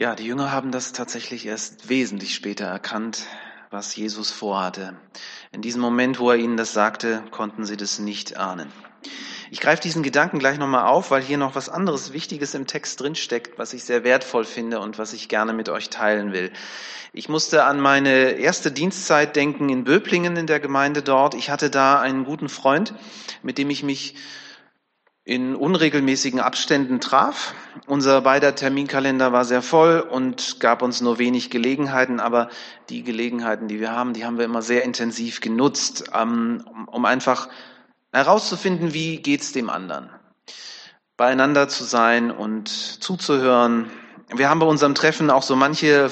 Ja, die Jünger haben das tatsächlich erst wesentlich später erkannt, was Jesus vorhatte. In diesem Moment, wo er ihnen das sagte, konnten sie das nicht ahnen. Ich greife diesen Gedanken gleich nochmal auf, weil hier noch was anderes Wichtiges im Text drinsteckt, was ich sehr wertvoll finde und was ich gerne mit euch teilen will. Ich musste an meine erste Dienstzeit denken in Böblingen in der Gemeinde dort. Ich hatte da einen guten Freund, mit dem ich mich in unregelmäßigen Abständen traf. Unser beider Terminkalender war sehr voll und gab uns nur wenig Gelegenheiten, aber die Gelegenheiten, die wir haben, die haben wir immer sehr intensiv genutzt, ähm, um einfach herauszufinden, wie geht's dem anderen, beieinander zu sein und zuzuhören. Wir haben bei unserem Treffen auch so manche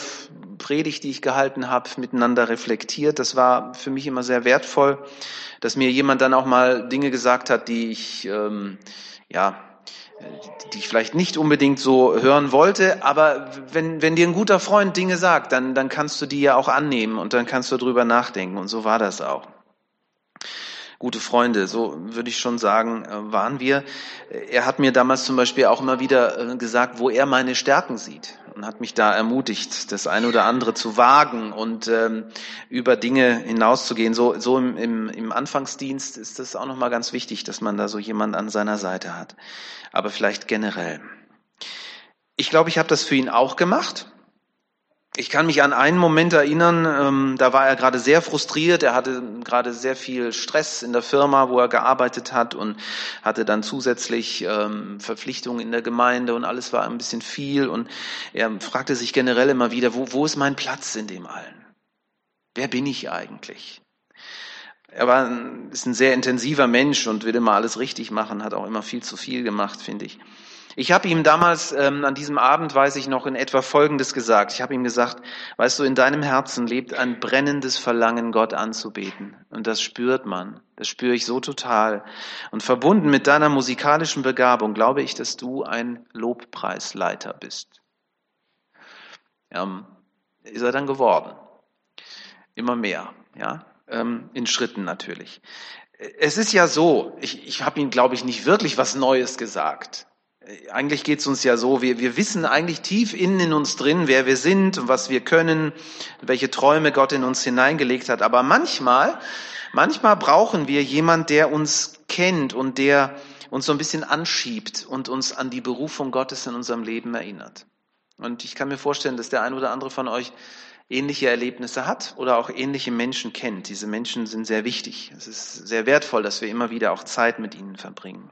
Predigt, die ich gehalten habe, miteinander reflektiert. Das war für mich immer sehr wertvoll, dass mir jemand dann auch mal Dinge gesagt hat, die ich ähm, ja die ich vielleicht nicht unbedingt so hören wollte, aber wenn, wenn dir ein guter Freund Dinge sagt, dann, dann kannst du die ja auch annehmen und dann kannst du drüber nachdenken. Und so war das auch gute Freunde, so würde ich schon sagen, äh, waren wir. Er hat mir damals zum Beispiel auch immer wieder äh, gesagt, wo er meine Stärken sieht und hat mich da ermutigt, das eine oder andere zu wagen und ähm, über Dinge hinauszugehen. So, so im, im, im Anfangsdienst ist das auch nochmal ganz wichtig, dass man da so jemand an seiner Seite hat. Aber vielleicht generell. Ich glaube, ich habe das für ihn auch gemacht. Ich kann mich an einen Moment erinnern, ähm, da war er gerade sehr frustriert, er hatte gerade sehr viel Stress in der Firma, wo er gearbeitet hat und hatte dann zusätzlich ähm, Verpflichtungen in der Gemeinde und alles war ein bisschen viel und er fragte sich generell immer wieder, wo, wo ist mein Platz in dem allen? Wer bin ich eigentlich? Er war, ist ein sehr intensiver Mensch und will immer alles richtig machen, hat auch immer viel zu viel gemacht, finde ich. Ich habe ihm damals ähm, an diesem Abend, weiß ich noch, in etwa Folgendes gesagt. Ich habe ihm gesagt, weißt du, in deinem Herzen lebt ein brennendes Verlangen, Gott anzubeten. Und das spürt man. Das spüre ich so total. Und verbunden mit deiner musikalischen Begabung glaube ich, dass du ein Lobpreisleiter bist. Ähm, ist er dann geworden. Immer mehr, ja, ähm, in Schritten natürlich. Es ist ja so, ich, ich habe ihm, glaube ich, nicht wirklich was Neues gesagt eigentlich geht's uns ja so, wir, wir wissen eigentlich tief innen in uns drin, wer wir sind und was wir können, welche Träume Gott in uns hineingelegt hat. Aber manchmal, manchmal brauchen wir jemand, der uns kennt und der uns so ein bisschen anschiebt und uns an die Berufung Gottes in unserem Leben erinnert. Und ich kann mir vorstellen, dass der ein oder andere von euch ähnliche Erlebnisse hat oder auch ähnliche Menschen kennt. Diese Menschen sind sehr wichtig. Es ist sehr wertvoll, dass wir immer wieder auch Zeit mit ihnen verbringen.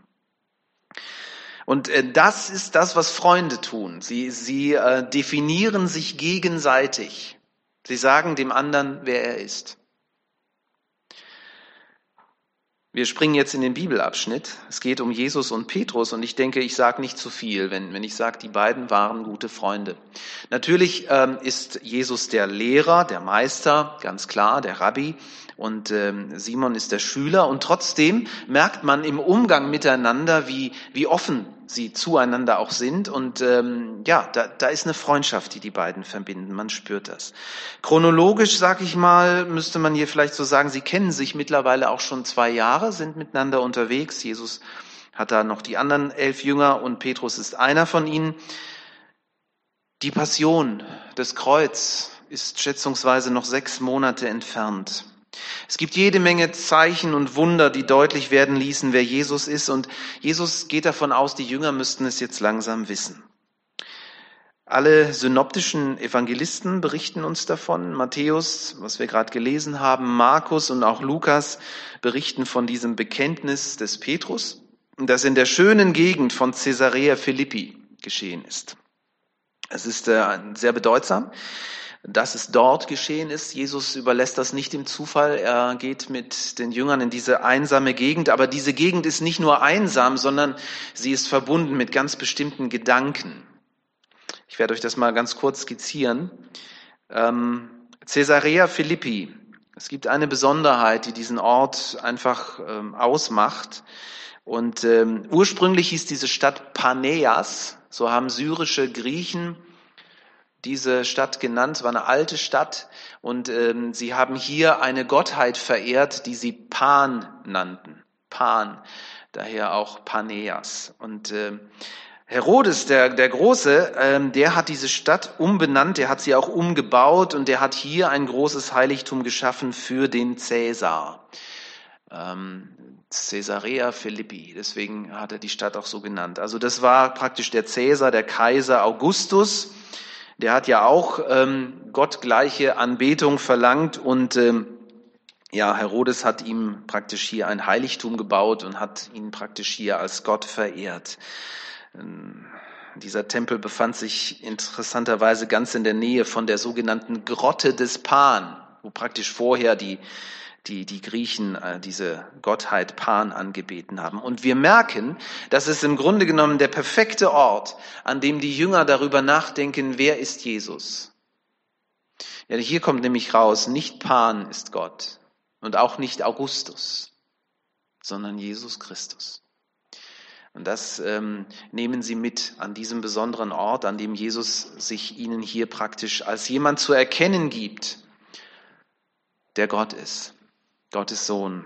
Und äh, das ist das, was Freunde tun. Sie, sie äh, definieren sich gegenseitig. Sie sagen dem anderen, wer er ist. Wir springen jetzt in den Bibelabschnitt. Es geht um Jesus und Petrus und ich denke, ich sage nicht zu viel, wenn, wenn ich sage, die beiden waren gute Freunde. Natürlich ähm, ist Jesus der Lehrer, der Meister, ganz klar, der Rabbi und ähm, Simon ist der Schüler und trotzdem merkt man im Umgang miteinander, wie, wie offen sie zueinander auch sind. Und ähm, ja, da, da ist eine Freundschaft, die die beiden verbinden. Man spürt das. Chronologisch, sag ich mal, müsste man hier vielleicht so sagen, sie kennen sich mittlerweile auch schon zwei Jahre, sind miteinander unterwegs. Jesus hat da noch die anderen elf Jünger und Petrus ist einer von ihnen. Die Passion, des Kreuz ist schätzungsweise noch sechs Monate entfernt. Es gibt jede Menge Zeichen und Wunder, die deutlich werden ließen, wer Jesus ist. Und Jesus geht davon aus, die Jünger müssten es jetzt langsam wissen. Alle synoptischen Evangelisten berichten uns davon. Matthäus, was wir gerade gelesen haben, Markus und auch Lukas berichten von diesem Bekenntnis des Petrus, das in der schönen Gegend von Caesarea Philippi geschehen ist. Es ist äh, sehr bedeutsam dass es dort geschehen ist. Jesus überlässt das nicht dem Zufall. Er geht mit den Jüngern in diese einsame Gegend. Aber diese Gegend ist nicht nur einsam, sondern sie ist verbunden mit ganz bestimmten Gedanken. Ich werde euch das mal ganz kurz skizzieren. Ähm, Caesarea Philippi. Es gibt eine Besonderheit, die diesen Ort einfach ähm, ausmacht. Und ähm, ursprünglich hieß diese Stadt Paneas. So haben syrische Griechen diese Stadt genannt, war eine alte Stadt und ähm, sie haben hier eine Gottheit verehrt, die sie Pan nannten. Pan, daher auch Paneas. Und äh, Herodes, der, der Große, ähm, der hat diese Stadt umbenannt, der hat sie auch umgebaut und der hat hier ein großes Heiligtum geschaffen für den Cäsar. Ähm, Caesarea Philippi, deswegen hat er die Stadt auch so genannt. Also das war praktisch der Cäsar, der Kaiser Augustus. Der hat ja auch ähm, gottgleiche Anbetung verlangt und ähm, ja, Herodes hat ihm praktisch hier ein Heiligtum gebaut und hat ihn praktisch hier als Gott verehrt. Ähm, dieser Tempel befand sich interessanterweise ganz in der Nähe von der sogenannten Grotte des Pan, wo praktisch vorher die, die, die Griechen äh, diese Gottheit Pan angebeten haben. Und wir merken, dass es im Grunde genommen der perfekte Ort, an dem die Jünger darüber nachdenken, wer ist Jesus. Ja, hier kommt nämlich raus, nicht Pan ist Gott und auch nicht Augustus, sondern Jesus Christus. Und das ähm, nehmen Sie mit an diesem besonderen Ort, an dem Jesus sich Ihnen hier praktisch als jemand zu erkennen gibt, der Gott ist, Gottes Sohn,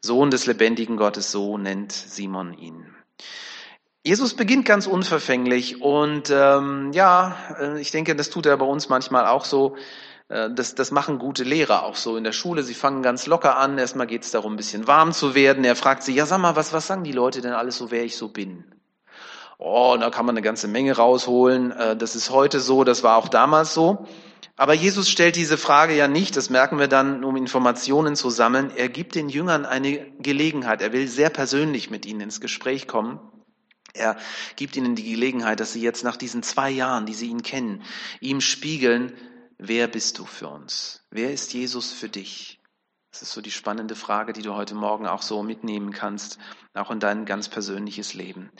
Sohn des lebendigen Gottes, so nennt Simon ihn. Jesus beginnt ganz unverfänglich und ähm, ja, äh, ich denke, das tut er bei uns manchmal auch so. Äh, das, das machen gute Lehrer auch so in der Schule. Sie fangen ganz locker an. Erstmal geht es darum, ein bisschen warm zu werden. Er fragt sie, ja sag mal, was, was sagen die Leute denn alles so, wer ich so bin? Oh, da kann man eine ganze Menge rausholen. Äh, das ist heute so, das war auch damals so. Aber Jesus stellt diese Frage ja nicht, das merken wir dann, um Informationen zu sammeln. Er gibt den Jüngern eine Gelegenheit. Er will sehr persönlich mit ihnen ins Gespräch kommen. Er gibt ihnen die Gelegenheit, dass sie jetzt nach diesen zwei Jahren, die sie ihn kennen, ihm spiegeln, Wer bist du für uns? Wer ist Jesus für dich? Das ist so die spannende Frage, die du heute Morgen auch so mitnehmen kannst, auch in dein ganz persönliches Leben.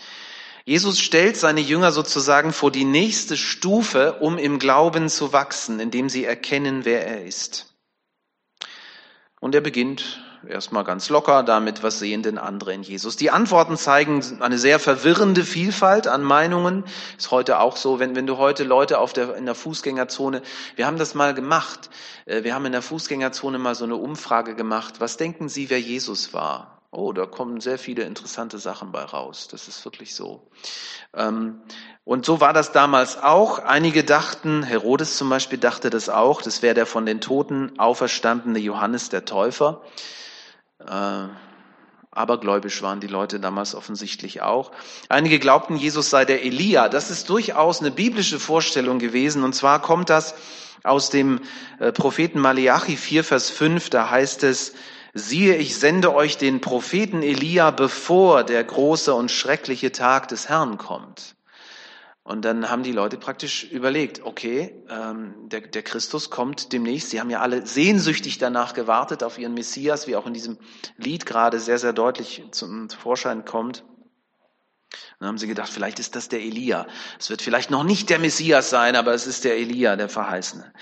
Jesus stellt seine Jünger sozusagen vor die nächste Stufe, um im Glauben zu wachsen, indem sie erkennen, wer er ist. Und er beginnt erstmal ganz locker damit, was sehen denn andere in Jesus? Die Antworten zeigen eine sehr verwirrende Vielfalt an Meinungen. Ist heute auch so, wenn, wenn du heute Leute auf der, in der Fußgängerzone, wir haben das mal gemacht. Äh, wir haben in der Fußgängerzone mal so eine Umfrage gemacht. Was denken Sie, wer Jesus war? Oh, da kommen sehr viele interessante Sachen bei raus. Das ist wirklich so. Ähm, und so war das damals auch. Einige dachten, Herodes zum Beispiel dachte das auch, das wäre der von den Toten auferstandene Johannes der Täufer. Äh, abergläubisch waren die Leute damals offensichtlich auch. Einige glaubten, Jesus sei der Elia. Das ist durchaus eine biblische Vorstellung gewesen. Und zwar kommt das aus dem äh, Propheten Malachi 4, Vers 5. Da heißt es, siehe, ich sende euch den Propheten Elia, bevor der große und schreckliche Tag des Herrn kommt. Und dann haben die Leute praktisch überlegt, okay, ähm, der, der Christus kommt demnächst. Sie haben ja alle sehnsüchtig danach gewartet auf ihren Messias, wie auch in diesem Lied gerade sehr, sehr deutlich zum Vorschein kommt. Dann haben sie gedacht, vielleicht ist das der Elia. Es wird vielleicht noch nicht der Messias sein, aber es ist der Elia, der Verheißene.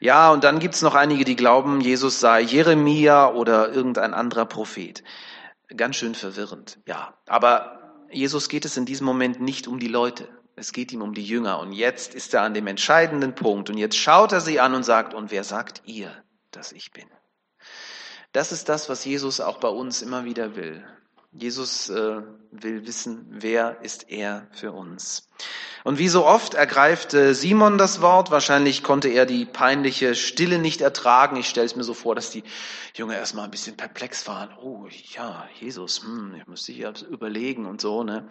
Ja, und dann gibt's noch einige, die glauben, Jesus sei Jeremia oder irgendein anderer Prophet. Ganz schön verwirrend, ja. Aber Jesus geht es in diesem Moment nicht um die Leute. Es geht ihm um die Jünger. Und jetzt ist er an dem entscheidenden Punkt. Und jetzt schaut er sie an und sagt, und wer sagt ihr, dass ich bin? Das ist das, was Jesus auch bei uns immer wieder will. Jesus äh, will wissen, wer ist er für uns. Und wie so oft ergreift äh, Simon das Wort. Wahrscheinlich konnte er die peinliche Stille nicht ertragen. Ich stelle es mir so vor, dass die Jünger erstmal ein bisschen perplex waren. Oh ja, Jesus, hm, ich muss ja überlegen und so. Ne?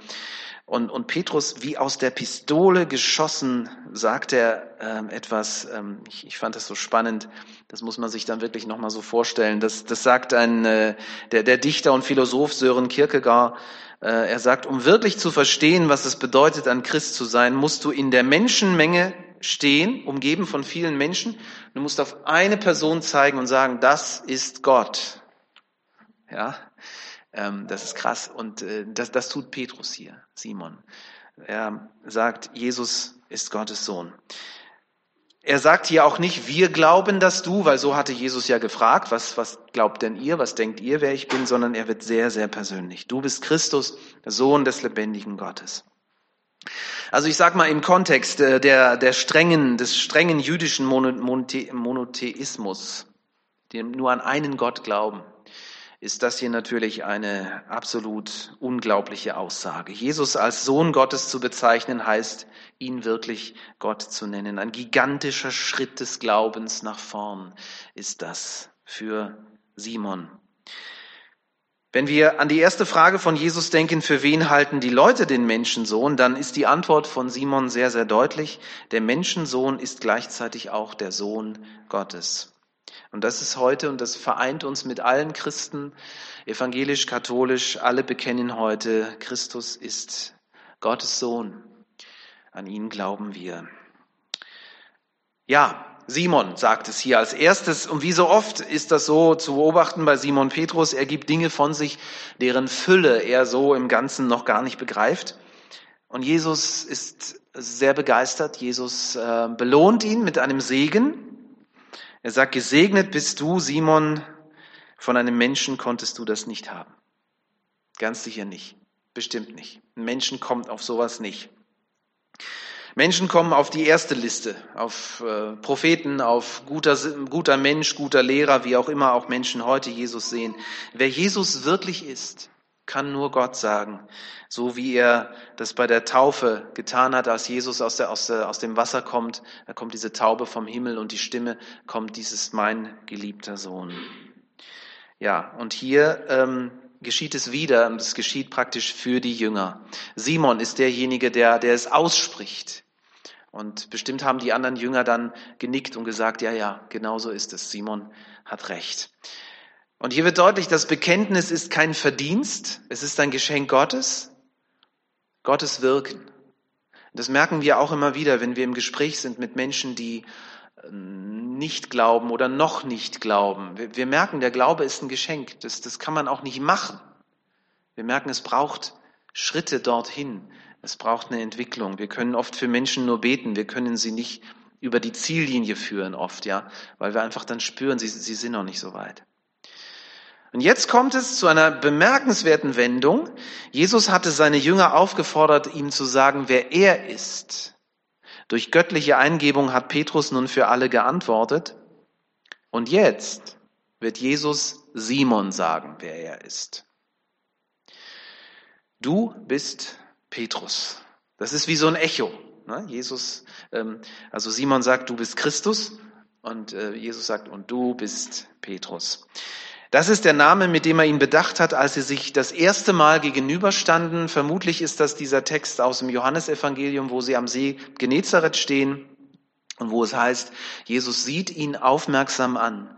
Und, und Petrus, wie aus der Pistole geschossen, sagt er ähm, etwas. Ähm, ich, ich fand das so spannend. Das muss man sich dann wirklich nochmal so vorstellen. Das, das sagt ein äh, der, der Dichter und Philosoph Sören Kierkegaard. Äh, er sagt, um wirklich zu verstehen, was es bedeutet, ein Christ zu sein, musst du in der Menschenmenge stehen, umgeben von vielen Menschen. Du musst auf eine Person zeigen und sagen, das ist Gott. Ja, ähm, das ist krass. Und äh, das, das tut Petrus hier, Simon. Er sagt, Jesus ist Gottes Sohn. Er sagt hier auch nicht, wir glauben, dass du, weil so hatte Jesus ja gefragt, was, was glaubt denn ihr, was denkt ihr, wer ich bin, sondern er wird sehr, sehr persönlich. Du bist Christus, Sohn des lebendigen Gottes. Also ich sag mal im Kontext äh, der, der strengen, des strengen jüdischen Monotheismus, die nur an einen Gott glauben, ist das hier natürlich eine absolut unglaubliche Aussage. Jesus als Sohn Gottes zu bezeichnen, heißt, ihn wirklich Gott zu nennen. Ein gigantischer Schritt des Glaubens nach vorn ist das für Simon. Wenn wir an die erste Frage von Jesus denken, für wen halten die Leute den Menschensohn, dann ist die Antwort von Simon sehr, sehr deutlich. Der Menschensohn ist gleichzeitig auch der Sohn Gottes. Und das ist heute, und das vereint uns mit allen Christen, evangelisch, katholisch, alle bekennen heute, Christus ist Gottes Sohn. An ihn glauben wir. Ja, Simon sagt es hier als erstes. Und wie so oft ist das so zu beobachten bei Simon Petrus. Er gibt Dinge von sich, deren Fülle er so im Ganzen noch gar nicht begreift. Und Jesus ist sehr begeistert. Jesus äh, belohnt ihn mit einem Segen. Er sagt, gesegnet bist du, Simon, von einem Menschen konntest du das nicht haben. Ganz sicher nicht. Bestimmt nicht. Ein Menschen kommt auf sowas nicht. Menschen kommen auf die erste Liste, auf äh, Propheten, auf guter, guter Mensch, guter Lehrer, wie auch immer auch Menschen heute Jesus sehen. Wer Jesus wirklich ist, kann nur Gott sagen, so wie er das bei der Taufe getan hat, als Jesus aus, der, aus, der, aus dem Wasser kommt, da kommt diese Taube vom Himmel und die Stimme kommt, dies ist mein geliebter Sohn. Ja, und hier ähm, geschieht es wieder, und es geschieht praktisch für die Jünger. Simon ist derjenige, der, der es ausspricht. Und bestimmt haben die anderen Jünger dann genickt und gesagt, ja, ja, genau so ist es. Simon hat recht. Und hier wird deutlich, das Bekenntnis ist kein Verdienst, es ist ein Geschenk Gottes, Gottes Wirken. Das merken wir auch immer wieder, wenn wir im Gespräch sind mit Menschen, die ähm, nicht glauben oder noch nicht glauben. Wir, merken, der Glaube ist ein Geschenk. Das, das kann man auch nicht machen. Wir merken, es braucht Schritte dorthin. Es braucht eine Entwicklung. Wir können oft für Menschen nur beten. Wir können sie nicht über die Ziellinie führen oft, ja, weil wir einfach dann spüren, sie, sie sind noch nicht so weit. Und jetzt kommt es zu einer bemerkenswerten Wendung. Jesus hatte seine Jünger aufgefordert, ihm zu sagen, wer er ist. Durch göttliche Eingebung hat Petrus nun für alle geantwortet. Und jetzt wird Jesus Simon sagen, wer er ist. Du bist Petrus. Das ist wie so ein Echo. Ne? Jesus, ähm, also Simon sagt, du bist Christus. Und äh, Jesus sagt, und du bist Petrus. Das ist der Name, mit dem er ihn bedacht hat, als sie sich das erste Mal gegenüberstanden. Vermutlich ist das dieser Text aus dem Johannesevangelium, wo sie am See Genezareth stehen und wo es heißt, Jesus sieht ihn aufmerksam an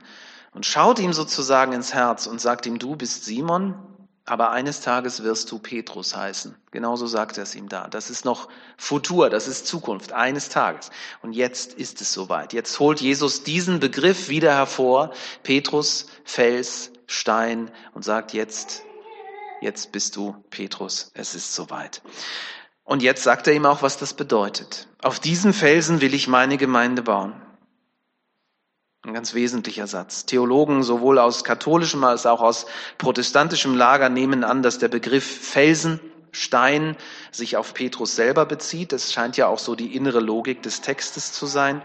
und schaut ihm sozusagen ins Herz und sagt ihm, du bist Simon, aber eines Tages wirst du Petrus heißen. Genauso sagt er es ihm da. Das ist noch Futur, das ist Zukunft, eines Tages. Und jetzt ist es soweit. Jetzt holt Jesus diesen Begriff wieder hervor, Petrus, Fels, Stein, und sagt jetzt, jetzt bist du Petrus, es ist soweit. Und jetzt sagt er ihm auch, was das bedeutet. Auf diesen Felsen will ich meine Gemeinde bauen. Ein ganz wesentlicher Satz. Theologen sowohl aus katholischem als auch aus protestantischem Lager nehmen an, dass der Begriff Felsen, Stein sich auf Petrus selber bezieht. Das scheint ja auch so die innere Logik des Textes zu sein.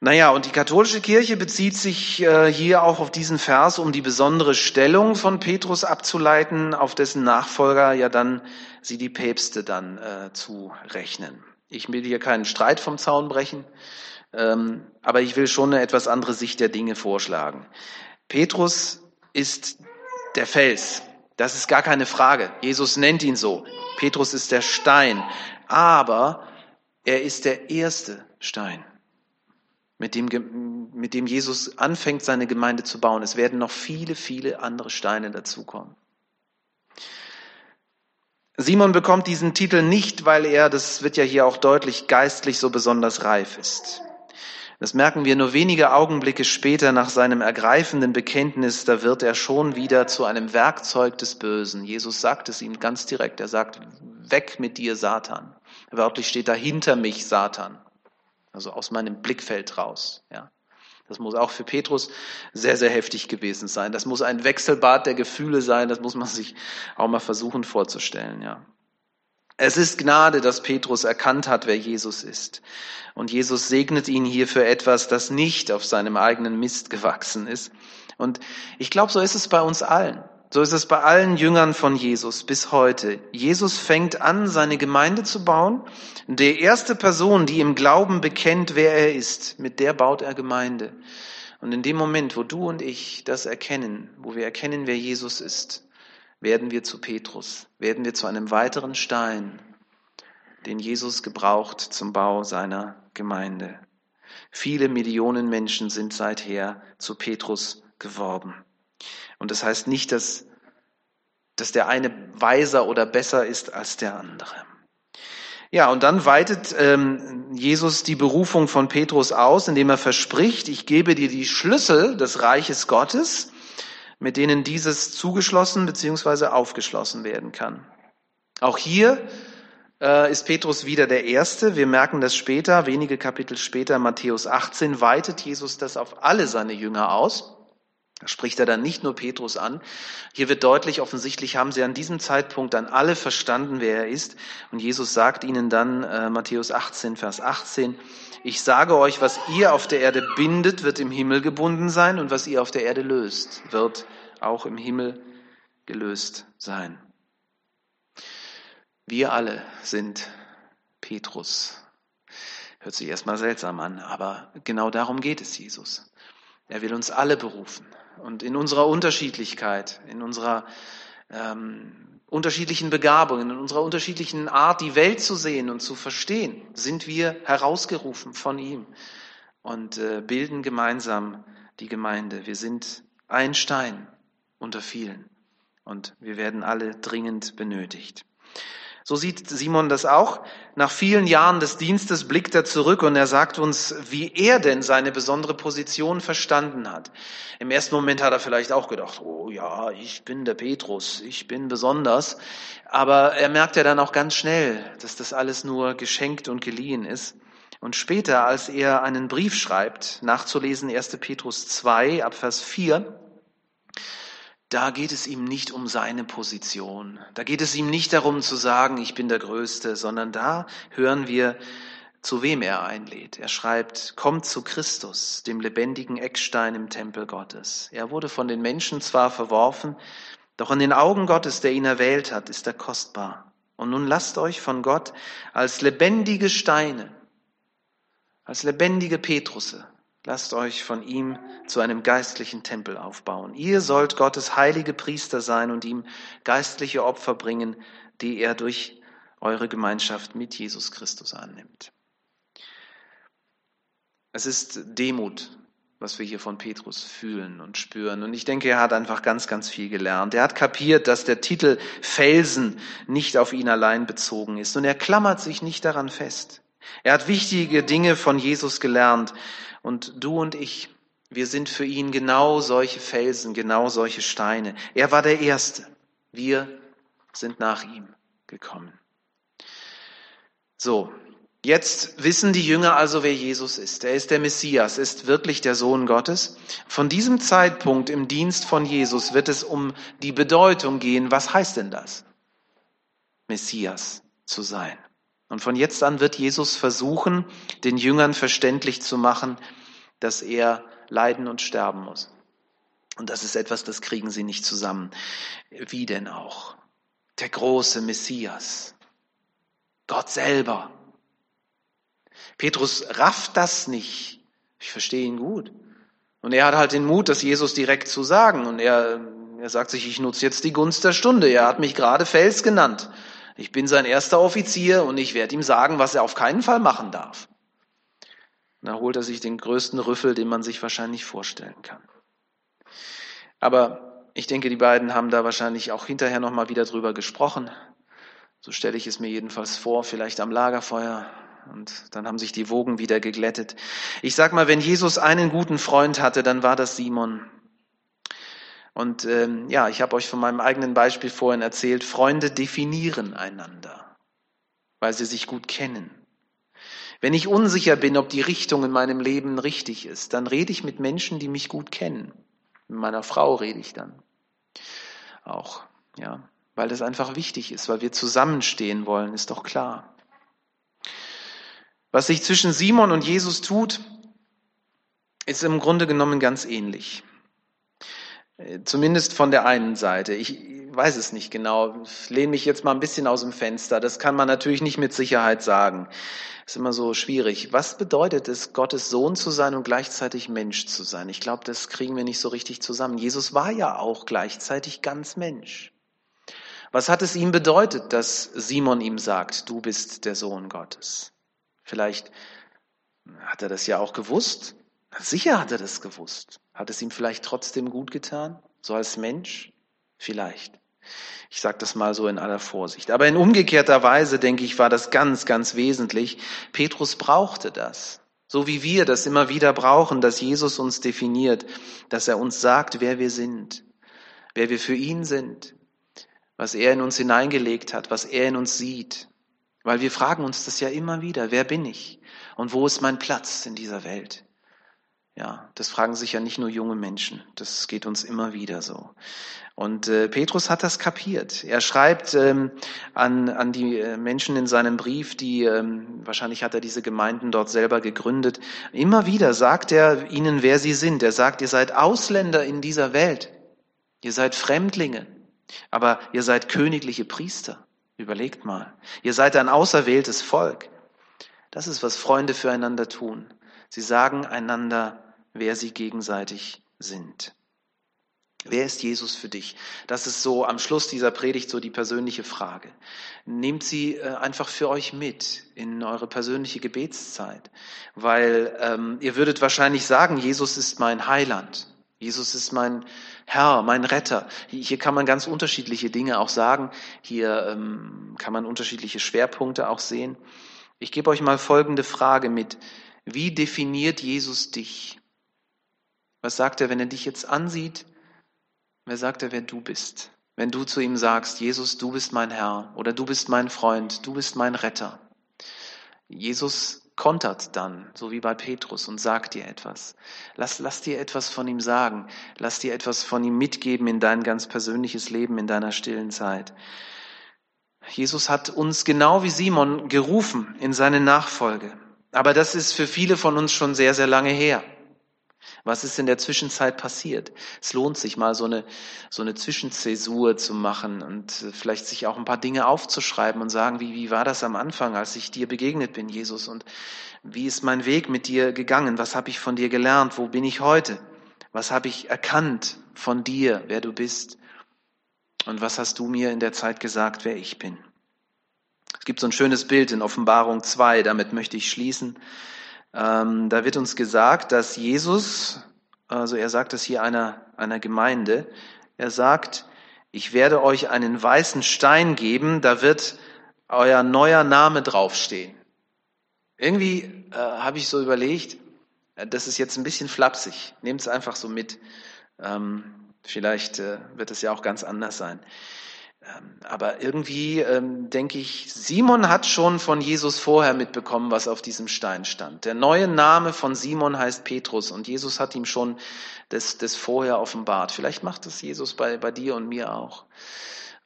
Naja, und die katholische Kirche bezieht sich äh, hier auch auf diesen Vers, um die besondere Stellung von Petrus abzuleiten, auf dessen Nachfolger ja dann sie die Päpste dann äh, zu rechnen. Ich will hier keinen Streit vom Zaun brechen. Ähm, aber ich will schon eine etwas andere Sicht der Dinge vorschlagen. Petrus ist der Fels. Das ist gar keine Frage. Jesus nennt ihn so. Petrus ist der Stein. Aber er ist der erste Stein, mit dem, mit dem Jesus anfängt, seine Gemeinde zu bauen. Es werden noch viele, viele andere Steine dazukommen. Simon bekommt diesen Titel nicht, weil er, das wird ja hier auch deutlich, geistlich so besonders reif ist. Das merken wir nur wenige Augenblicke später nach seinem ergreifenden Bekenntnis, da wird er schon wieder zu einem Werkzeug des Bösen. Jesus sagt es ihm ganz direkt. Er sagt, weg mit dir, Satan. Wörtlich steht da hinter mich, Satan. Also aus meinem Blickfeld raus, ja. Das muss auch für Petrus sehr, sehr heftig gewesen sein. Das muss ein Wechselbad der Gefühle sein. Das muss man sich auch mal versuchen vorzustellen, ja. Es ist Gnade, dass Petrus erkannt hat, wer Jesus ist. Und Jesus segnet ihn hier für etwas, das nicht auf seinem eigenen Mist gewachsen ist, Und ich glaube, so ist es bei uns allen. So ist es bei allen Jüngern von Jesus bis heute. Jesus fängt an, seine Gemeinde zu bauen. Der erste Person, die im Glauben bekennt, wer er ist, mit der baut er Gemeinde. Und in dem Moment, wo du und ich das erkennen, wo wir erkennen, wer Jesus ist, werden wir zu Petrus, werden wir zu einem weiteren Stein, den Jesus gebraucht zum Bau seiner Gemeinde. Viele Millionen Menschen sind seither zu Petrus geworden. Und das heißt nicht, dass, dass der eine weiser oder besser ist als der andere. Ja, und dann weitet ähm, Jesus die Berufung von Petrus aus, indem er verspricht, ich gebe dir die Schlüssel des Reiches Gottes, mit denen dieses zugeschlossen bzw. aufgeschlossen werden kann. Auch hier äh, ist Petrus wieder der Erste. Wir merken das später, wenige Kapitel später, Matthäus 18, weitet Jesus das auf alle seine Jünger aus. Spricht er dann nicht nur Petrus an. Hier wird deutlich, offensichtlich haben sie an diesem Zeitpunkt dann alle verstanden, wer er ist. Und Jesus sagt ihnen dann, äh, Matthäus 18, Vers 18, ich sage euch, was ihr auf der Erde bindet, wird im Himmel gebunden sein und was ihr auf der Erde löst, wird auch im Himmel gelöst sein. Wir alle sind Petrus. Hört sich erstmal seltsam an, aber genau darum geht es Jesus. Er will uns alle berufen. Und in unserer Unterschiedlichkeit, in unserer ähm, unterschiedlichen Begabungen, in unserer unterschiedlichen Art, die Welt zu sehen und zu verstehen, sind wir herausgerufen von ihm und äh, bilden gemeinsam die Gemeinde. Wir sind ein Stein unter vielen und wir werden alle dringend benötigt. So sieht Simon das auch. Nach vielen Jahren des Dienstes blickt er zurück und er sagt uns, wie er denn seine besondere Position verstanden hat. Im ersten Moment hat er vielleicht auch gedacht, oh ja, ich bin der Petrus, ich bin besonders. Aber er merkt ja dann auch ganz schnell, dass das alles nur geschenkt und geliehen ist. Und später, als er einen Brief schreibt, nachzulesen 1. Petrus 2 ab Vers 4, da geht es ihm nicht um seine Position. Da geht es ihm nicht darum zu sagen, ich bin der Größte, sondern da hören wir, zu wem er einlädt. Er schreibt, kommt zu Christus, dem lebendigen Eckstein im Tempel Gottes. Er wurde von den Menschen zwar verworfen, doch in den Augen Gottes, der ihn erwählt hat, ist er kostbar. Und nun lasst euch von Gott als lebendige Steine, als lebendige Petrusse Lasst euch von ihm zu einem geistlichen Tempel aufbauen. Ihr sollt Gottes heilige Priester sein und ihm geistliche Opfer bringen, die er durch eure Gemeinschaft mit Jesus Christus annimmt. Es ist Demut, was wir hier von Petrus fühlen und spüren. Und ich denke, er hat einfach ganz, ganz viel gelernt. Er hat kapiert, dass der Titel Felsen nicht auf ihn allein bezogen ist. Und er klammert sich nicht daran fest. Er hat wichtige Dinge von Jesus gelernt und du und ich, wir sind für ihn genau solche Felsen, genau solche Steine. Er war der Erste. Wir sind nach ihm gekommen. So, jetzt wissen die Jünger also, wer Jesus ist. Er ist der Messias, ist wirklich der Sohn Gottes. Von diesem Zeitpunkt im Dienst von Jesus wird es um die Bedeutung gehen. Was heißt denn das? Messias zu sein. Und von jetzt an wird Jesus versuchen, den Jüngern verständlich zu machen, dass er leiden und sterben muss. Und das ist etwas, das kriegen sie nicht zusammen. Wie denn auch? Der große Messias. Gott selber. Petrus rafft das nicht. Ich verstehe ihn gut. Und er hat halt den Mut, das Jesus direkt zu sagen. Und er, er sagt sich, ich nutze jetzt die Gunst der Stunde. Er hat mich gerade Fels genannt. Ich bin sein erster Offizier und ich werde ihm sagen, was er auf keinen Fall machen darf. Da holt er sich den größten Rüffel, den man sich wahrscheinlich vorstellen kann. Aber ich denke, die beiden haben da wahrscheinlich auch hinterher nochmal wieder drüber gesprochen. So stelle ich es mir jedenfalls vor, vielleicht am Lagerfeuer. Und dann haben sich die Wogen wieder geglättet. Ich sag mal, wenn Jesus einen guten Freund hatte, dann war das Simon. Und ähm, ja, ich habe euch von meinem eigenen Beispiel vorhin erzählt, Freunde definieren einander, weil sie sich gut kennen. Wenn ich unsicher bin, ob die Richtung in meinem Leben richtig ist, dann rede ich mit Menschen, die mich gut kennen. Mit meiner Frau rede ich dann auch, ja, weil das einfach wichtig ist, weil wir zusammenstehen wollen, ist doch klar. Was sich zwischen Simon und Jesus tut, ist im Grunde genommen ganz ähnlich. Zumindest von der einen Seite. Ich weiß es nicht genau. Ich lehne mich jetzt mal ein bisschen aus dem Fenster. Das kann man natürlich nicht mit Sicherheit sagen. Ist immer so schwierig. Was bedeutet es, Gottes Sohn zu sein und gleichzeitig Mensch zu sein? Ich glaube, das kriegen wir nicht so richtig zusammen. Jesus war ja auch gleichzeitig ganz Mensch. Was hat es ihm bedeutet, dass Simon ihm sagt, du bist der Sohn Gottes? Vielleicht hat er das ja auch gewusst. Sicher hat er das gewusst. Hat es ihm vielleicht trotzdem gut getan, so als Mensch? Vielleicht. Ich sage das mal so in aller Vorsicht. Aber in umgekehrter Weise, denke ich, war das ganz, ganz wesentlich. Petrus brauchte das. So wie wir das immer wieder brauchen, dass Jesus uns definiert, dass er uns sagt, wer wir sind, wer wir für ihn sind, was er in uns hineingelegt hat, was er in uns sieht. Weil wir fragen uns das ja immer wieder, wer bin ich und wo ist mein Platz in dieser Welt? Ja, das fragen sich ja nicht nur junge Menschen, das geht uns immer wieder so. Und äh, Petrus hat das kapiert. Er schreibt ähm, an, an die äh, Menschen in seinem Brief, die ähm, wahrscheinlich hat er diese Gemeinden dort selber gegründet. Immer wieder sagt er ihnen, wer sie sind. Er sagt, ihr seid Ausländer in dieser Welt. Ihr seid Fremdlinge, aber ihr seid königliche Priester. Überlegt mal. Ihr seid ein auserwähltes Volk. Das ist, was Freunde füreinander tun. Sie sagen einander, wer sie gegenseitig sind. Wer ist Jesus für dich? Das ist so am Schluss dieser Predigt so die persönliche Frage. Nehmt sie äh, einfach für euch mit in eure persönliche Gebetszeit, weil ähm, ihr würdet wahrscheinlich sagen, Jesus ist mein Heiland, Jesus ist mein Herr, mein Retter. Hier kann man ganz unterschiedliche Dinge auch sagen. Hier ähm, kann man unterschiedliche Schwerpunkte auch sehen. Ich gebe euch mal folgende Frage mit. Wie definiert Jesus dich? Was sagt er, wenn er dich jetzt ansieht? Wer sagt er, wer du bist? Wenn du zu ihm sagst, Jesus, du bist mein Herr oder du bist mein Freund, du bist mein Retter. Jesus kontert dann, so wie bei Petrus, und sagt dir etwas. Lass, lass dir etwas von ihm sagen. Lass dir etwas von ihm mitgeben in dein ganz persönliches Leben, in deiner stillen Zeit. Jesus hat uns genau wie Simon gerufen in seine Nachfolge. Aber das ist für viele von uns schon sehr, sehr lange her. Was ist in der Zwischenzeit passiert? Es lohnt sich mal so eine, so eine Zwischenzäsur zu machen und vielleicht sich auch ein paar Dinge aufzuschreiben und sagen, wie, wie war das am Anfang, als ich dir begegnet bin, Jesus? Und wie ist mein Weg mit dir gegangen? Was habe ich von dir gelernt? Wo bin ich heute? Was habe ich erkannt von dir, wer du bist? Und was hast du mir in der Zeit gesagt, wer ich bin? Es gibt so ein schönes Bild in Offenbarung 2, damit möchte ich schließen. Ähm, da wird uns gesagt, dass Jesus, also er sagt es hier einer, einer Gemeinde, er sagt, ich werde euch einen weißen Stein geben, da wird euer neuer Name draufstehen. Irgendwie äh, habe ich so überlegt, äh, das ist jetzt ein bisschen flapsig. Nehmt es einfach so mit. Ähm, vielleicht äh, wird es ja auch ganz anders sein. Ähm, aber irgendwie ähm, denke ich, Simon hat schon von Jesus vorher mitbekommen, was auf diesem Stein stand. Der neue Name von Simon heißt Petrus und Jesus hat ihm schon das, das vorher offenbart. Vielleicht macht das Jesus bei, bei dir und mir auch.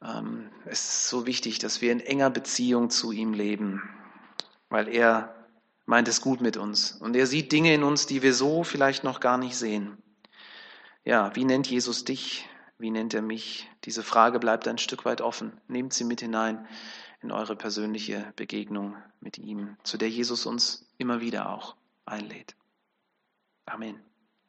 Ähm, es ist so wichtig, dass wir in enger Beziehung zu ihm leben, weil er meint es gut mit uns und er sieht Dinge in uns, die wir so vielleicht noch gar nicht sehen. Ja, wie nennt Jesus dich? Wie nennt er mich? Diese Frage bleibt ein Stück weit offen. Nehmt sie mit hinein in eure persönliche Begegnung mit ihm, zu der Jesus uns immer wieder auch einlädt. Amen.